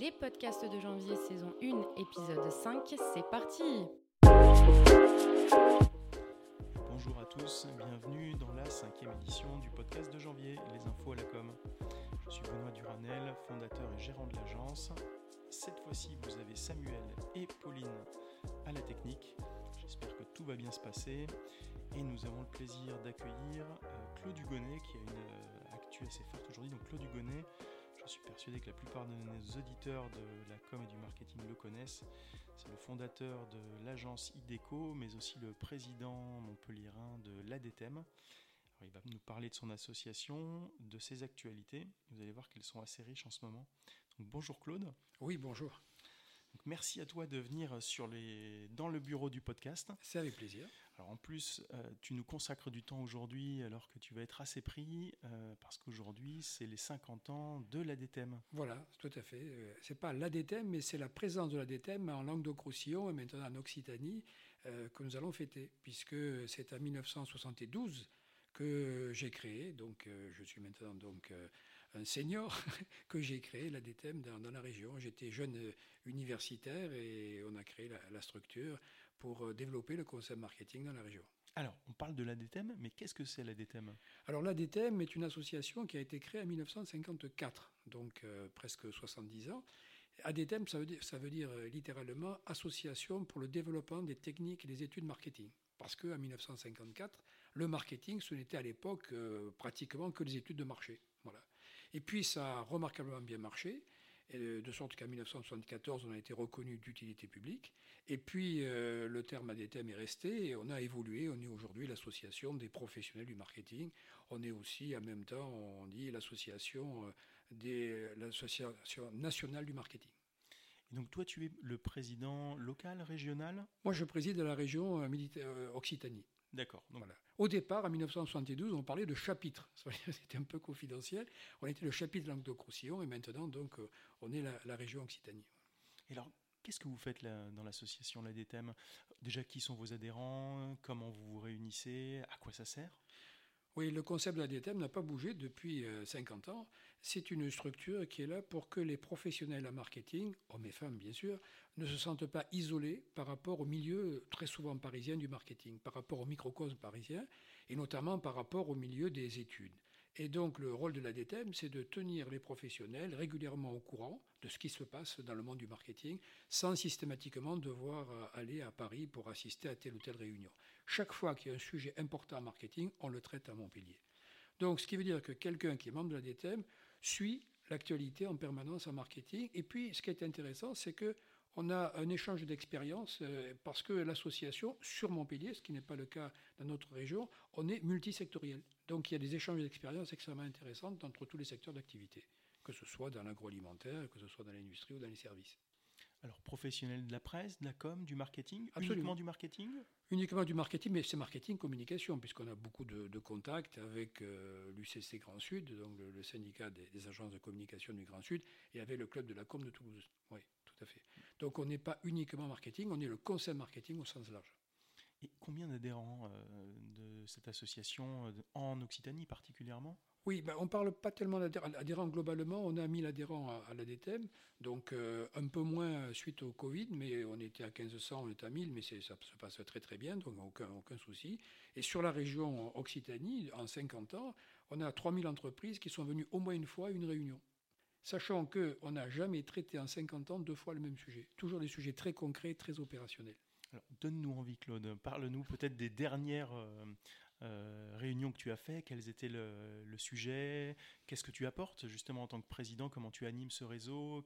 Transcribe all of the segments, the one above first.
Les podcasts de janvier, saison 1, épisode 5, c'est parti Bonjour à tous, bienvenue dans la cinquième édition du podcast de janvier, Les infos à la com. Je suis Benoît Duranel, fondateur et gérant de l'agence. Cette fois-ci, vous avez Samuel et Pauline à la technique. J'espère que tout va bien se passer. Et nous avons le plaisir d'accueillir euh, Claude Hugonnet qui a une euh, actu assez forte aujourd'hui. Donc Claude suis persuadé que la plupart de nos auditeurs de la com et du marketing le connaissent. C'est le fondateur de l'agence IDECO, mais aussi le président montpellierin de l'ADTEM. Il va nous parler de son association, de ses actualités. Vous allez voir qu'elles sont assez riches en ce moment. Bonjour Claude. Oui, bonjour. Merci à toi de venir sur les... dans le bureau du podcast. C'est avec plaisir. Alors en plus, euh, tu nous consacres du temps aujourd'hui alors que tu vas être assez pris euh, parce qu'aujourd'hui c'est les 50 ans de l'ADTEM. Voilà, tout à fait. Euh, c'est pas l'ADTEM, mais c'est la présence de l'ADTEM en Languedoc-Roussillon et maintenant en Occitanie que nous allons fêter, puisque c'est en 1972 que j'ai créé, donc je suis maintenant donc un senior que j'ai créé l'ADTEM dans, dans, la région. J'étais jeune universitaire et on a créé la, la structure pour développer le concept marketing dans la région. Alors, on parle de l'ADTEM, mais qu'est-ce que c'est l'ADTEM Alors, l'ADTEM est une association qui a été créée en 1954, donc euh, presque 70 ans. ADTEM, ça veut, dire, ça veut dire littéralement Association pour le développement des techniques et des études marketing. Parce qu'en 1954, le marketing, ce n'était à l'époque euh, pratiquement que les études de marché. Et puis, ça a remarquablement bien marché de sorte qu'en 1974, on a été reconnu d'utilité publique. Et puis, euh, le terme ADTM est resté et on a évolué. On est aujourd'hui l'association des professionnels du marketing. On est aussi, en même temps, on dit l'association euh, nationale du marketing. Et donc, toi, tu es le président local, régional? Moi, je préside la région euh, Occitanie. D'accord. Voilà. Au départ, en 1972, on parlait de chapitre. C'était un peu confidentiel. On était le chapitre Languedoc-Roussillon et maintenant, donc, on est la, la région Occitanie. Et alors, qu'est-ce que vous faites là, dans l'association l'ADTEM Déjà, qui sont vos adhérents? Comment vous vous réunissez? À quoi ça sert? Oui, le concept de l'ADTEM n'a pas bougé depuis 50 ans. C'est une structure qui est là pour que les professionnels en marketing, hommes et femmes bien sûr, ne se sentent pas isolés par rapport au milieu très souvent parisien du marketing, par rapport au microcosme parisien, et notamment par rapport au milieu des études. Et donc le rôle de l'ADTEM, c'est de tenir les professionnels régulièrement au courant de ce qui se passe dans le monde du marketing, sans systématiquement devoir aller à Paris pour assister à telle ou telle réunion. Chaque fois qu'il y a un sujet important en marketing, on le traite à Montpellier. Donc ce qui veut dire que quelqu'un qui est membre de l'ADTEM suit l'actualité en permanence en marketing. Et puis ce qui est intéressant, c'est que on a un échange d'expériences parce que l'association, sur Montpellier, ce qui n'est pas le cas dans notre région, on est multisectoriel. Donc il y a des échanges d'expériences extrêmement intéressants entre tous les secteurs d'activité, que ce soit dans l'agroalimentaire, que ce soit dans l'industrie ou dans les services. Alors, professionnel de la presse, de la com, du marketing Absolument. Uniquement du marketing? Uniquement du marketing, mais c'est marketing communication, puisqu'on a beaucoup de, de contacts avec euh, l'UCC Grand Sud, donc le, le syndicat des, des, agences de communication du Grand Sud, et avec le club de la com de Toulouse. Oui, tout à fait. Donc on n'est pas uniquement marketing, on est le conseil marketing au sens large. Et combien d'adhérents euh, de cette association euh, en Occitanie particulièrement? Oui, ben on ne parle pas tellement d'adhérents globalement. On a 1000 adhérents à, à l'ADTEM, donc euh, un peu moins suite au Covid, mais on était à 1500, on est à 1000, mais ça se passe très très bien, donc aucun, aucun souci. Et sur la région Occitanie, en 50 ans, on a 3000 entreprises qui sont venues au moins une fois à une réunion. Sachant qu'on n'a jamais traité en 50 ans deux fois le même sujet. Toujours des sujets très concrets, très opérationnels. Donne-nous envie, Claude. Parle-nous peut-être des dernières euh, euh, réunions que tu as faites. Quels étaient le, le sujet? Qu'est-ce que tu apportes justement en tant que président? Comment tu animes ce réseau?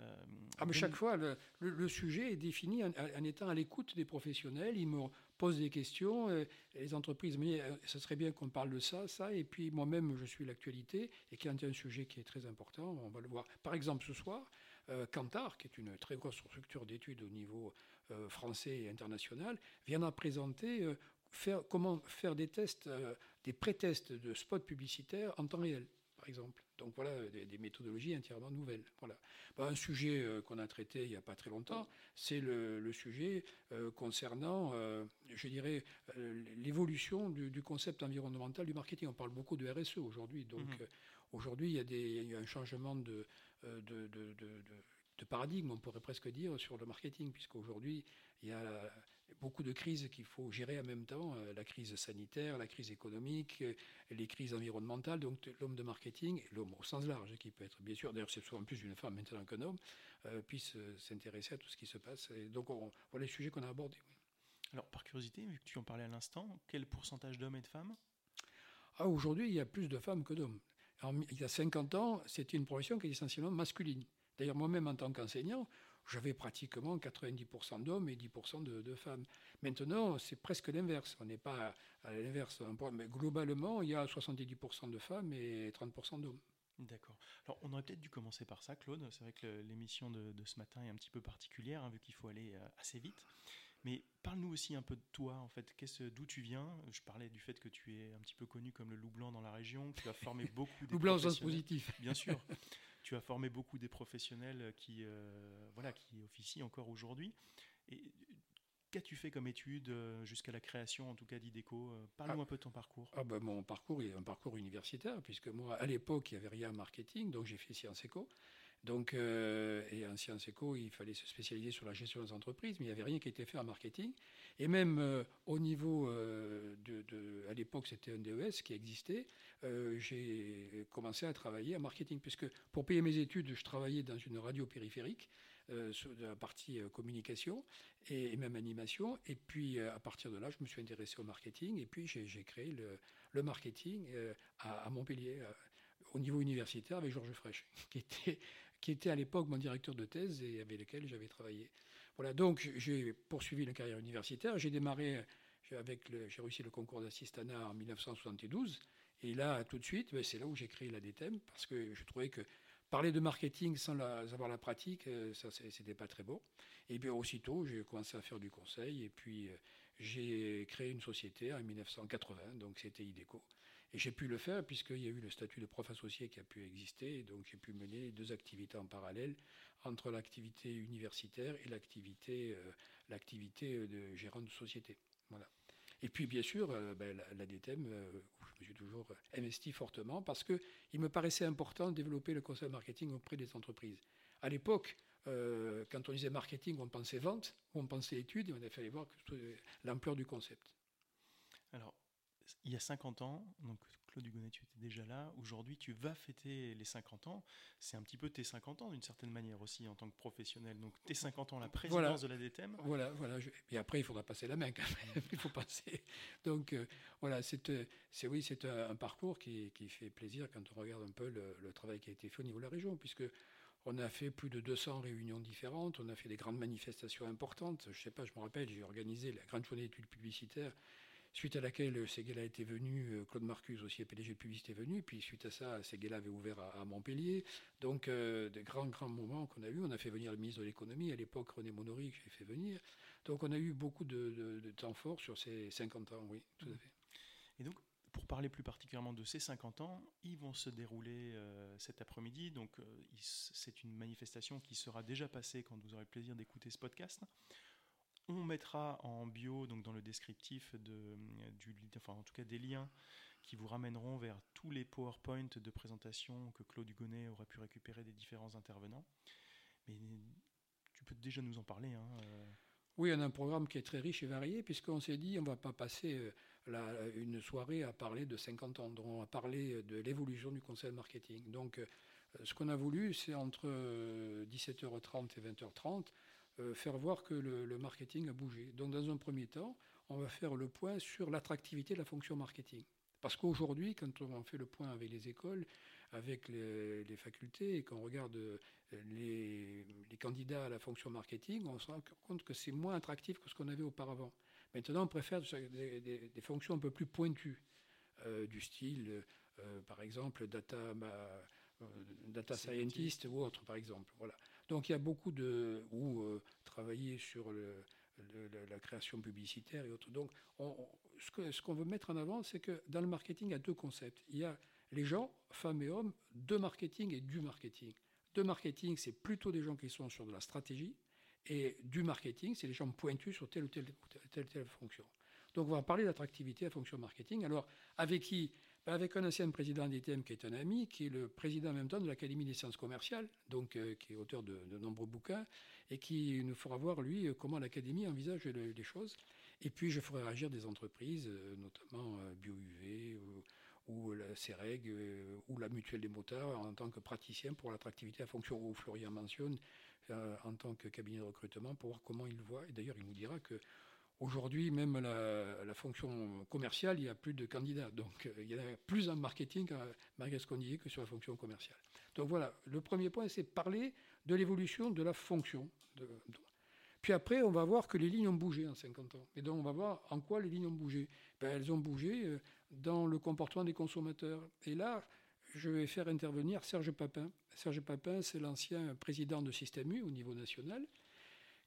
Euh, ah, mais Chaque fois, le, le, le, sujet est défini en, en étant à l'écoute des professionnels. Ils me posent des questions. Euh, les entreprises me disent ce serait bien qu'on parle de ça, ça. Et puis moi-même, je suis l'actualité. Et quand il y a un sujet qui est très important, on va le voir. Par exemple, ce soir, Kantar, qui est une très grosse structure d'études au niveau euh, français et international, vient à présenter euh, faire, comment faire des tests, euh, des pré-tests de spots publicitaires en temps réel, par exemple. Donc voilà, des, des méthodologies entièrement nouvelles. Voilà. Bon, un sujet euh, qu'on a traité il n'y a pas très longtemps, c'est le, le, sujet euh, concernant, je dirais, l'évolution du, du, concept environnemental du marketing. On parle beaucoup de RSE aujourd'hui, donc mmh. aujourd'hui il, y a un changement de, de, de, de paradigme, on pourrait presque dire, sur le marketing, puisqu'aujourd'hui, il y a beaucoup de crises qu'il faut gérer en même temps, euh, la crise sanitaire, la crise économique, euh, les crises environnementales. Donc l'homme de marketing, l'homme au sens large, qui peut être bien sûr, d'ailleurs c'est souvent plus une femme maintenant qu'un homme, euh, puisse s'intéresser à tout ce qui se passe. Et donc on, voilà les sujets qu'on a abordés. Alors par curiosité, vu que tu en parlais à l'instant, quel pourcentage d'hommes et de femmes? Ah, Aujourd'hui, il y a plus de femmes que d'hommes. Il y a 50 ans, c'était une profession qui est essentiellement masculine. D'ailleurs, moi-même, en tant qu'enseignant, j'avais pratiquement 90% d'hommes et 10% de, femmes. Maintenant, c'est presque l'inverse. On n'est pas à l'inverse. Mais globalement, il y a 70% de femmes et 30% d'hommes. D'accord. Alors, on aurait peut-être dû commencer par ça, Claude. C'est vrai que l'émission de, ce matin est un petit peu particulière, hein, vu qu'il faut aller euh, assez vite. Mais parle-nous aussi un peu de toi, en fait. D'où tu viens? Je parlais du fait que tu es un petit peu connu comme le loup blanc dans la région, que tu as formé beaucoup de loup blanc au sens positif. Bien sûr. tu as formé beaucoup des professionnels qui, euh, voilà, qui officient encore aujourd'hui. Et qu'as-tu fait comme études euh, jusqu'à la création, en tout cas, d'IDECO euh, Parle-nous ah. un peu de ton parcours. Ah ben, mon parcours est un parcours universitaire, puisque moi, à l'époque, il n'y avait rien en marketing, donc j'ai fait Sciences Éco. Donc, et en Sciences Éco, il fallait se spécialiser sur la gestion des entreprises, mais il n'y avait rien qui était fait en marketing. Et même au niveau de, de, à l'époque, c'était un DES qui existait. Euh, j'ai commencé à travailler en marketing, puisque pour payer mes études, je travaillais dans une radio périphérique, euh, sur la partie euh, communication et, même animation. Et puis, à partir de là, je me suis intéressé au marketing, et puis j'ai créé le, marketing à, Montpellier, au niveau universitaire, avec Georges Frêche, qui était, qui était à l'époque mon directeur de thèse et avec lequel j'avais travaillé. Voilà, donc j'ai poursuivi une carrière universitaire. J'ai démarré avec j'ai réussi le concours d'assistanat en 1972 et là, tout de suite, ben, c'est là où j'ai créé la DTM, parce que je trouvais que parler de marketing sans avoir la pratique, euh, ça, c'était pas très beau. Et bien, aussitôt, j'ai commencé à faire du conseil, et puis euh, j'ai créé une société en 1980, donc c'était IDECO. Et j'ai pu le faire puisqu'il y a eu le statut de prof associé qui a pu exister, donc j'ai pu mener deux activités en parallèle entre l'activité universitaire et l'activité, euh, l'activité de gérant de société. Voilà. Et puis, bien sûr, ben, la, DTM, je me suis toujours investi fortement parce qu'il me paraissait important de développer le conseil marketing auprès des entreprises. À l'époque, euh, quand on disait marketing, on pensait vente, on pensait études, et on a fallu voir l'ampleur du concept. Alors, il y a 50 ans, donc Claude Hugonnet, tu étais déjà là. Aujourd'hui, tu vas fêter les 50 ans. C'est un petit peu tes 50 ans d'une certaine manière aussi en tant que professionnel. Donc tes 50 ans, la présidence de la DTM. Voilà, voilà. Et après, il faudra passer la main quand même. il faut passer. Donc euh, voilà, c'est, euh, c'est oui, c'est un, parcours qui, qui, fait plaisir quand on regarde un peu le, le, travail qui a été fait au niveau de la région, puisque on a fait plus de 200 réunions différentes, on a fait des grandes manifestations importantes. Je sais pas, je me rappelle, j'ai organisé la grande journée d'études publicitaires suite à laquelle Seguela était venu, euh, Claude Marcus aussi, PDG de Publicité est venu, puis suite à ça, Seguela avait ouvert à, Montpellier. Donc, euh, des grands, grands moments qu'on a eu. On a fait venir le ministre de l'économie, à l'époque René Monori, que j'ai fait venir. Donc, on a eu beaucoup de, temps fort sur ces 50 ans, oui, tout à fait. Et donc, pour parler plus particulièrement de ces 50 ans, ils vont se dérouler euh, cet après-midi. Donc, c'est une manifestation qui sera déjà passée quand vous aurez le plaisir d'écouter ce podcast. On mettra en bio, donc dans le descriptif, de, du, en tout cas des liens qui vous ramèneront vers tous les PowerPoint de présentation que Claude Hugonnet aurait pu récupérer des différents intervenants. Mais tu peux déjà nous en parler. Hein, euh. Oui, on a un programme qui est très riche et varié, puisqu'on s'est dit on ne va pas passer euh, une soirée à parler de 50 ans, on va parler de l'évolution du conseil marketing. Donc, euh, ce qu'on a voulu, c'est entre 17h30 et 20h30 euh, faire voir que le, marketing a bougé. Donc dans un premier temps, on va faire le point sur l'attractivité de la fonction marketing. Parce qu'aujourd'hui, quand on fait le point avec les écoles, avec les, facultés, et qu'on regarde euh, les, candidats à la fonction marketing, on se rend compte que c'est moins attractif que ce qu'on avait auparavant. Maintenant, on préfère des, fonctions un peu plus pointues, euh, du style, par exemple, data, data scientist ou autre, par exemple. Voilà. Donc il y a beaucoup de... ou euh, travailler sur la création publicitaire et autres. Donc ce qu'on veut mettre en avant, c'est que dans le marketing, il y a deux concepts. Il y a les gens, femmes et hommes, de marketing et du marketing. De marketing, c'est plutôt des gens qui sont sur de la stratégie, et du marketing, c'est les gens pointus sur telle ou telle, telle, telle, fonction. Donc on va parler d'attractivité à fonction marketing. Alors avec qui Avec un ancien président d'ITM qui est un ami, qui est le président en même temps de l'Académie des sciences commerciales, donc euh, qui est auteur de, nombreux bouquins, et qui nous fera voir, lui, euh, comment l'Académie envisage les choses. Et puis, je ferai réagir des entreprises, notamment BioUV ou, la CEREG ou la Mutuelle des motards en tant que praticien pour l'attractivité à fonction où Florian mentionne en tant que cabinet de recrutement pour voir comment il voit. Et d'ailleurs, il nous dira que Aujourd'hui, même la, fonction commerciale, il y a plus de candidats. Donc, euh, il y a plus en marketing à Margascondier que sur la fonction commerciale. Donc voilà, le premier point, c'est parler de l'évolution de la fonction. Puis après, on va voir que les lignes ont bougé en 50 ans. Et donc, on va voir en quoi les lignes ont bougé. Ben, elles ont bougé euh, dans le comportement des consommateurs. Et là, je vais faire intervenir Serge Papin. Serge Papin, c'est l'ancien président de Système U au niveau national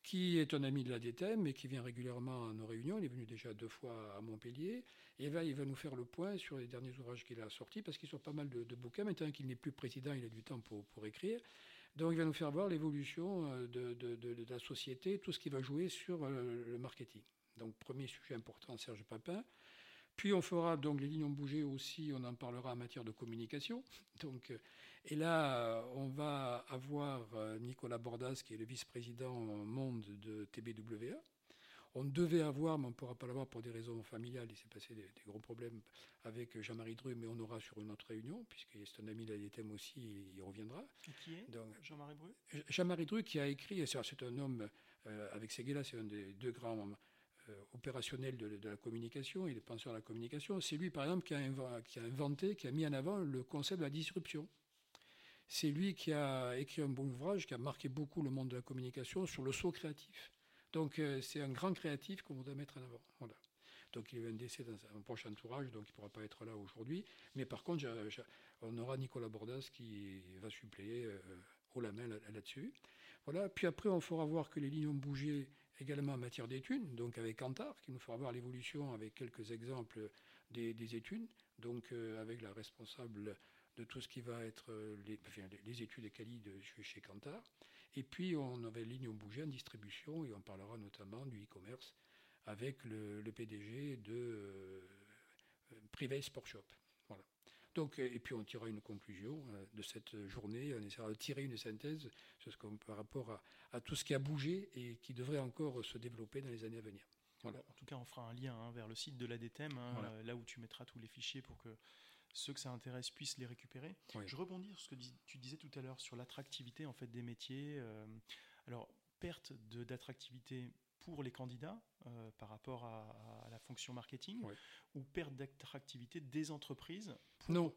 qui est un ami de la DTM et qui vient régulièrement à nos réunions. Il est venu déjà deux fois à Montpellier. Et là, il va nous faire le point sur les derniers ouvrages qu'il a sortis, parce qu'il sort pas mal de, bouquins. Maintenant qu'il n'est plus président, il a du temps pour, pour, écrire. Donc, il va nous faire voir l'évolution euh, de, de, de, la société, tout ce qui va jouer sur euh, le marketing. Donc, premier sujet important, Serge Papin. Puis on fera, donc les lignes ont bougé aussi, on en parlera en matière de communication. Donc, euh, et là, on va avoir euh, Nicolas Bordas, qui est le vice-président monde de TBWA. On devait avoir, mais on ne pourra pas l'avoir pour des raisons familiales, il s'est passé des, gros problèmes avec Jean-Marie Dru, mais on aura sur une autre réunion, puisque c'est un ami de l'ITM aussi, il reviendra. Et qui est Jean-Marie Dru? Jean-Marie Dru qui a écrit, c'est un homme, euh, avec Seguela, c'est un des deux grands euh, opérationnel de, la communication, il est penseur à la communication. C'est lui, par exemple, qui a, inventé, qui a mis en avant le concept de la disruption. C'est lui qui a écrit un bon ouvrage qui a marqué beaucoup le monde de la communication sur le saut créatif. Donc euh, c'est un grand créatif qu'on voudrait mettre en avant. Donc il a eu un décès dans un prochain entourage, donc il ne pourra pas être là aujourd'hui. Mais par contre, on aura Nicolas Bordas qui va suppléer euh, haut la main là-dessus. Voilà. Puis après, on fera voir que les lignes ont bougé également en matière d'études, donc avec Kantar, qui nous fera voir l'évolution avec quelques exemples des, études, donc euh, avec la responsable de tout ce qui va être euh, les, études et quali de chez Kantar. Et puis on avait ligne ont bougé en distribution et on parlera notamment du e-commerce avec le, PDG de euh, Privé Shop. Donc, et puis on tirera une conclusion euh, de cette journée, on essaiera de tirer une synthèse par rapport à, tout ce qui a bougé et qui devrait encore se développer dans les années à venir. En tout cas, on fera un lien hein, vers le site de l'ADTEM, hein, euh, là où tu mettras tous les fichiers pour que ceux que ça intéresse puissent les récupérer. Je rebondis sur ce que tu disais tout à l'heure sur l'attractivité en fait des métiers. Euh, alors perte d'attractivité pour les candidats euh, par rapport à, la fonction marketing ou perte d'attractivité des entreprises Non.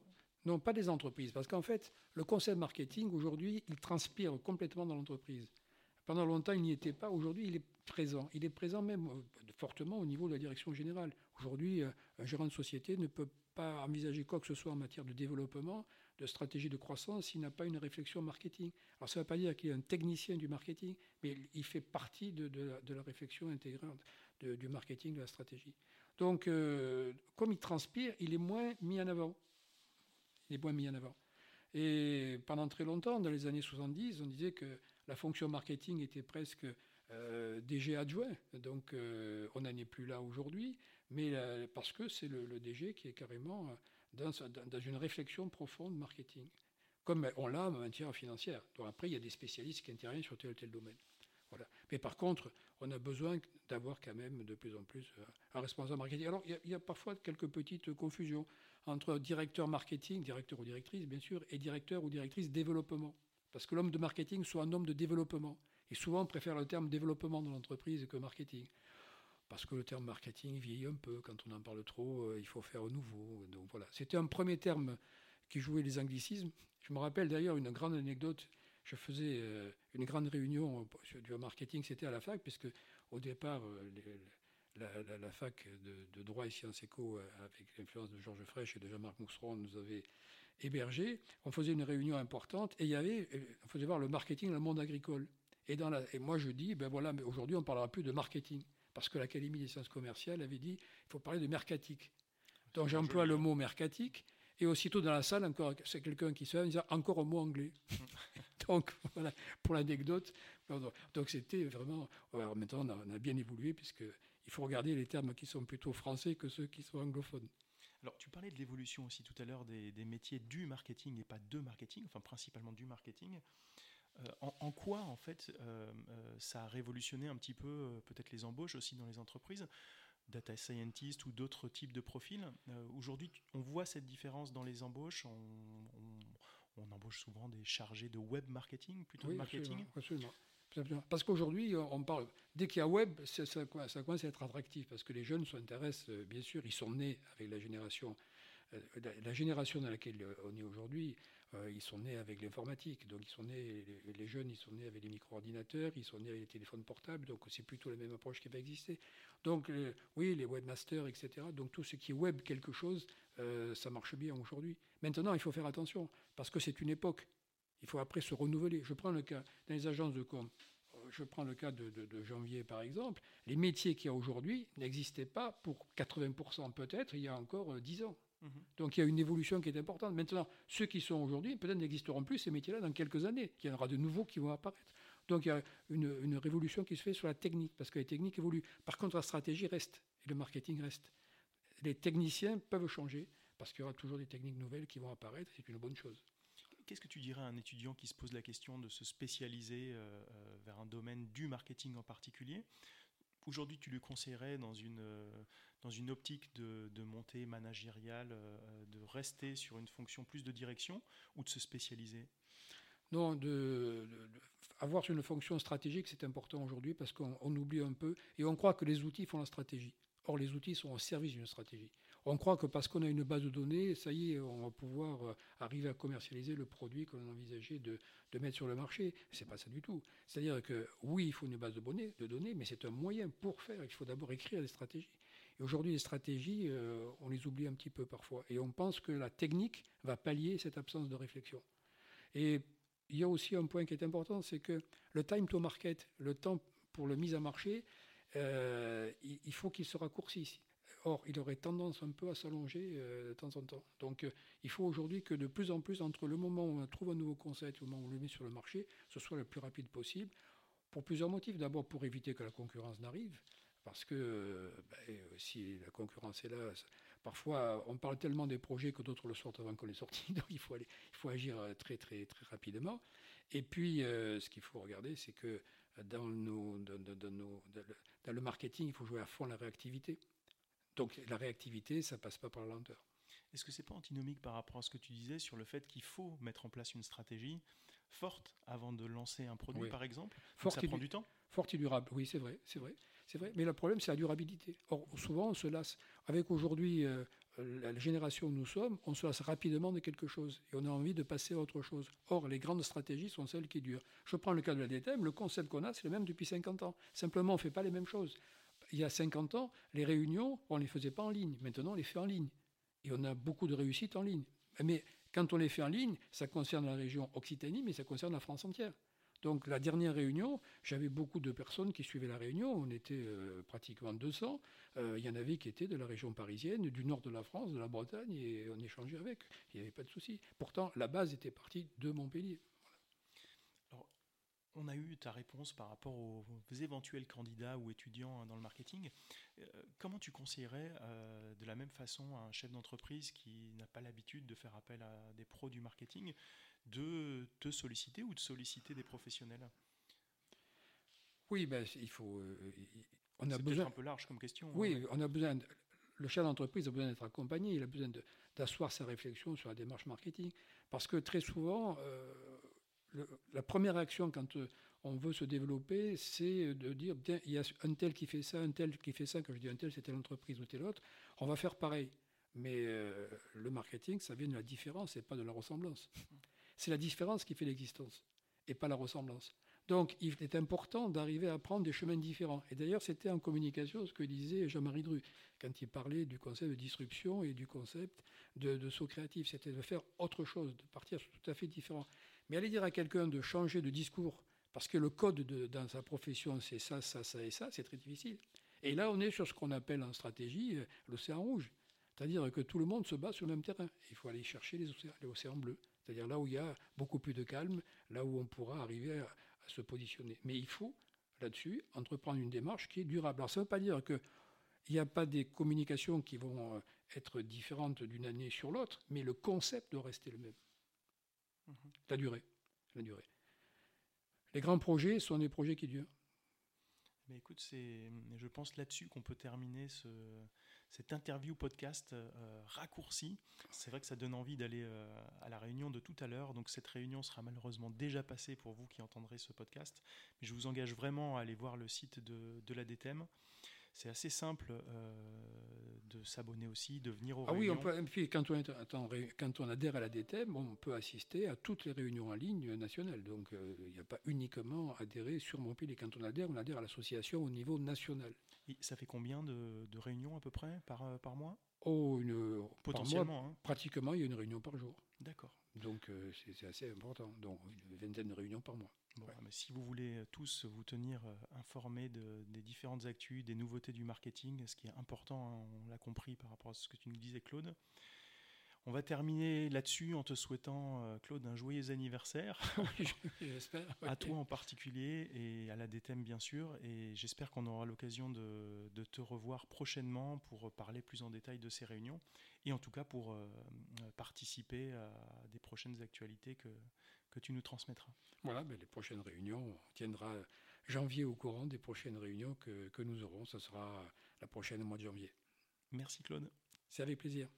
Non, pas des entreprises, parce qu'en fait, le concept marketing, aujourd'hui, il transpire complètement dans l'entreprise. Pendant longtemps, il n'y était pas. Aujourd'hui, il est présent. Il est présent même euh, fortement au niveau de la direction générale. Aujourd'hui, euh, un gérant de société ne peut pas envisager quoi que ce soit en matière de développement de stratégie de croissance s'il n'a pas une réflexion marketing. Alors ça ne veut pas dire qu'il est un technicien du marketing, mais il fait partie de, la, réflexion intégrante du marketing, de la stratégie. Donc, euh, comme il transpire, il est moins mis en avant. Il est moins mis en avant. Et pendant très longtemps, dans les années 70, on disait que la fonction marketing était presque euh, DG adjoint. Donc, euh, on n'en est plus là aujourd'hui, mais parce que c'est le, le, DG qui est carrément dans, une réflexion profonde marketing, comme on l'a en matière financière. Donc après, il y a des spécialistes qui interviennent sur tel ou tel domaine. Voilà. Mais par contre, on a besoin d'avoir quand même de plus en plus euh, un responsable marketing. Alors, il y, a, parfois quelques petites confusions entre directeur marketing, directeur ou directrice, bien sûr, et directeur ou directrice développement. Parce que l'homme de marketing soit un homme de développement. Et souvent, on préfère le terme développement dans l'entreprise que marketing parce que le terme marketing vieillit un peu. Quand on en parle trop, euh, il faut faire nouveau. Donc voilà, c'était un premier terme qui jouait les anglicismes. Je me rappelle d'ailleurs une grande anecdote. Je faisais euh, une grande réunion du marketing, c'était à la fac, puisque au départ, euh, la, fac de, droit et sciences éco, avec l'influence de Georges Frêche et de Jean-Marc Mousseron, nous avait hébergés. On faisait une réunion importante et il y avait, on faisait voir le marketing dans le monde agricole. Et, moi, je dis, ben voilà, aujourd'hui, on ne parlera plus de marketing parce que l'Académie des sciences commerciales avait dit qu'il faut parler de mercatique. Donc j'emploie le mot mercatique, et aussitôt dans la salle, encore, c'est quelqu'un qui se dit encore un mot anglais. Donc voilà, pour l'anecdote. Donc c'était vraiment. Alors maintenant, on a, bien évolué, puisqu'il faut regarder les termes qui sont plutôt français que ceux qui sont anglophones. Alors, tu parlais de l'évolution aussi tout à l'heure des, métiers du marketing et pas de marketing, enfin principalement du marketing. Euh, en, quoi, en fait, euh, euh, ça a révolutionné un petit peu peut-être les embauches aussi dans les entreprises, data scientist ou d'autres types de profils? Aujourd'hui, on voit cette différence dans les embauches. On, embauche souvent des chargés de web marketing plutôt de marketing? Absolument, Parce qu'aujourd'hui, on parle dès qu'il y a web, ça, ça, commence à être attractif parce que les jeunes s'intéressent, bien sûr, ils sont nés avec la génération la génération dans laquelle on est aujourd'hui, euh, ils sont nés avec l'informatique. Donc, ils sont nés, les, jeunes, ils sont nés avec les micro-ordinateurs, ils sont nés avec les téléphones portables. Donc, c'est plutôt la même approche qui va exister. Donc, euh, oui, les webmasters, etc. Donc, tout ce qui est web quelque chose, euh, ça marche bien aujourd'hui. Maintenant, il faut faire attention parce que c'est une époque. Il faut après se renouveler. Je prends le cas dans les agences de com. Je prends le cas de, de janvier, par exemple. Les métiers qu'il y a aujourd'hui n'existaient pas pour 80% peut-être il y a encore 10 ans. Mhm. Donc il y a une évolution qui est importante. Maintenant, ceux qui sont aujourd'hui, peut-être n'existeront plus ces métiers-là dans quelques années. Il y en aura de nouveaux qui vont apparaître. Donc il y a une, révolution qui se fait sur la technique, parce que les techniques évoluent. Par contre, la stratégie reste, et le marketing reste. Les techniciens peuvent changer, parce qu'il y aura toujours des techniques nouvelles qui vont apparaître, c'est une bonne chose. Qu'est-ce que tu dirais à un étudiant qui se pose la question de se spécialiser euh, euh, vers un domaine du marketing en particulier? Aujourd'hui, tu lui conseillerais dans une, euh, dans une optique de, de montée managériale, euh, de rester sur une fonction plus de direction ou de se spécialiser? Non, de, avoir une fonction stratégique, c'est important aujourd'hui parce qu'on oublie un peu et on croit que les outils font la stratégie. Or, les outils sont au service d'une stratégie. On croit que parce qu'on a une base de données, ça y est, on va pouvoir euh, arriver à commercialiser le produit qu'on envisageait de, mettre sur le marché. C'est pas ça du tout. C'est-à-dire que oui, il faut une base de données, mais c'est un moyen pour faire. Il faut d'abord écrire des stratégies. Et aujourd'hui, les stratégies, euh, on les oublie un petit peu parfois. Et on pense que la technique va pallier cette absence de réflexion. Et il y a aussi un point qui est important, c'est que le time to market, le temps pour le mise à marché, euh, il faut qu'il se raccourcisse. Or, il aurait tendance un peu à s'allonger euh, de temps en temps. Donc, il faut aujourd'hui que de plus en plus, entre le moment où on trouve un nouveau concept et le moment où on le met sur le marché, ce soit le plus rapide possible, pour plusieurs motifs. D'abord, pour éviter que la concurrence n'arrive. Parce que ben, si la concurrence est là, parfois on parle tellement des projets que d'autres le sortent avant qu'on les sorti, donc il faut, agir euh, très très très rapidement. Et puis euh, ce qu'il faut regarder, c'est que dans, le marketing, il faut jouer à fond la réactivité. Donc la réactivité, ça passe pas par la lenteur. Est-ce que c'est pas antinomique par rapport à ce que tu disais sur le fait qu'il faut mettre en place une stratégie forte avant de lancer un produit, par exemple? Ça prend du temps? Forte et durable, oui, c'est vrai, c'est vrai. C'est vrai, mais le problème, c'est la durabilité. Or, souvent, on se lasse. Avec aujourd'hui, euh, la génération où nous sommes, on se lasse rapidement de quelque chose et on a envie de passer à autre chose. Or, les grandes stratégies sont celles qui durent. Je prends le cas de la DTM, le concept qu'on a, c'est le même depuis 50 ans. Simplement, on ne fait pas les mêmes choses. Il y a 50 ans, les réunions, on ne les faisait pas en ligne. Maintenant, on les fait en ligne. Et on a beaucoup de réussites en ligne. Mais quand on les fait en ligne, ça concerne la région Occitanie, mais ça concerne la France entière. Donc la dernière réunion, j'avais beaucoup de personnes qui suivaient la réunion, on était euh, pratiquement 200. Euh, il y en avait qui étaient de la région parisienne, du nord de la France, de la Bretagne, et on échangeait avec. Il n'y avait pas de souci. Pourtant, la base était partie de Montpellier. On a eu ta réponse par rapport aux éventuels candidats ou étudiants hein, dans le marketing. Euh, comment tu conseillerais de la même façon à un chef d'entreprise qui n'a pas l'habitude de faire appel à des pros du marketing de te solliciter ou de solliciter des professionnels? Oui, ben, il faut. Euh, on a besoin. un peu large comme question. Oui, hein, on a besoin. le chef d'entreprise a besoin d'être accompagné. Il a besoin d'asseoir sa réflexion sur la démarche marketing, parce que très souvent, euh, la première action quand euh, on veut se développer, c'est de dire il y a un tel qui fait ça, un tel qui fait ça. Quand je dis un tel, c'est telle entreprise ou telle autre. On va faire pareil. Mais le marketing, ça vient de la différence et pas de la ressemblance. C'est la différence qui fait l'existence et pas la ressemblance. Donc, il est important d'arriver à prendre des chemins différents. Et d'ailleurs, c'était en communication ce que disait Jean-Marie Dru quand il parlait du concept de disruption et du concept de, saut créatif. C'était de faire autre chose, de partir tout à fait différent. Mais aller dire à quelqu'un de changer de discours parce que le code dans sa profession, c'est ça, ça, ça et ça, c'est très difficile. Et là, on est sur ce qu'on appelle en stratégie euh, l'océan rouge. C'est-à-dire que tout le monde se bat sur le même terrain. Il faut aller chercher les océans bleus c'est-à-dire là où il y a beaucoup plus de calme, là où on pourra arriver à, se positionner. Mais il faut, là-dessus, entreprendre une démarche qui est durable. Alors ça ne veut pas dire qu'il n'y a pas des communications qui vont euh, être différente d'une année sur l'autre, mais le concept doit rester le même. Mhm. La durée. La durée. Les grands projets sont des projets qui durent. Mais écoute, c'est, je pense là-dessus qu'on peut terminer ce, cette interview podcast euh, raccourci. C'est vrai que ça donne envie d'aller euh, à la réunion de tout à l'heure. Donc cette réunion sera malheureusement déjà passée pour vous qui entendrez ce podcast. Mais je vous engage vraiment à aller voir le site de, de la DTM. C'est assez simple euh, de s'abonner aussi, de venir aux Ah oui, réunions. on peut, et puis quand on, est, attends, ré- quand on adhère à la DTM, on peut assister à toutes les réunions en ligne nationales. Donc euh, il n'y a pas uniquement adhérer sur Montpellier. Quand on adhère, on adhère à l'association au niveau national. Et ça fait combien de, de réunions à peu près par, euh, par mois? Oh, une, par mois, Potentiellement, hein. pratiquement, il y a une réunion par jour. D'accord. Donc euh, c'est assez important. Donc une vingtaine de réunions par mois. Bon, Ouais. mais si vous voulez euh, tous vous tenir euh, informés de- des différentes actus, des nouveautés du marketing, ce qui est important, hein, on l'a compris par rapport à ce que tu nous disais, Claude. On va terminer là-dessus en te souhaitant, euh, Claude, un joyeux anniversaire, J'espère. à toi en particulier et à la DTM bien sûr. Et j'espère qu'on aura l'occasion de, de te revoir prochainement pour parler plus en détail de ces réunions et en tout cas pour euh, euh, participer à des prochaines actualités que, que tu nous transmettras. Voilà, ben, les prochaines réunions, on tiendra janvier au courant des prochaines réunions que, que nous aurons. Ce sera la prochaine au mois de janvier. Merci Claude. C'est avec plaisir.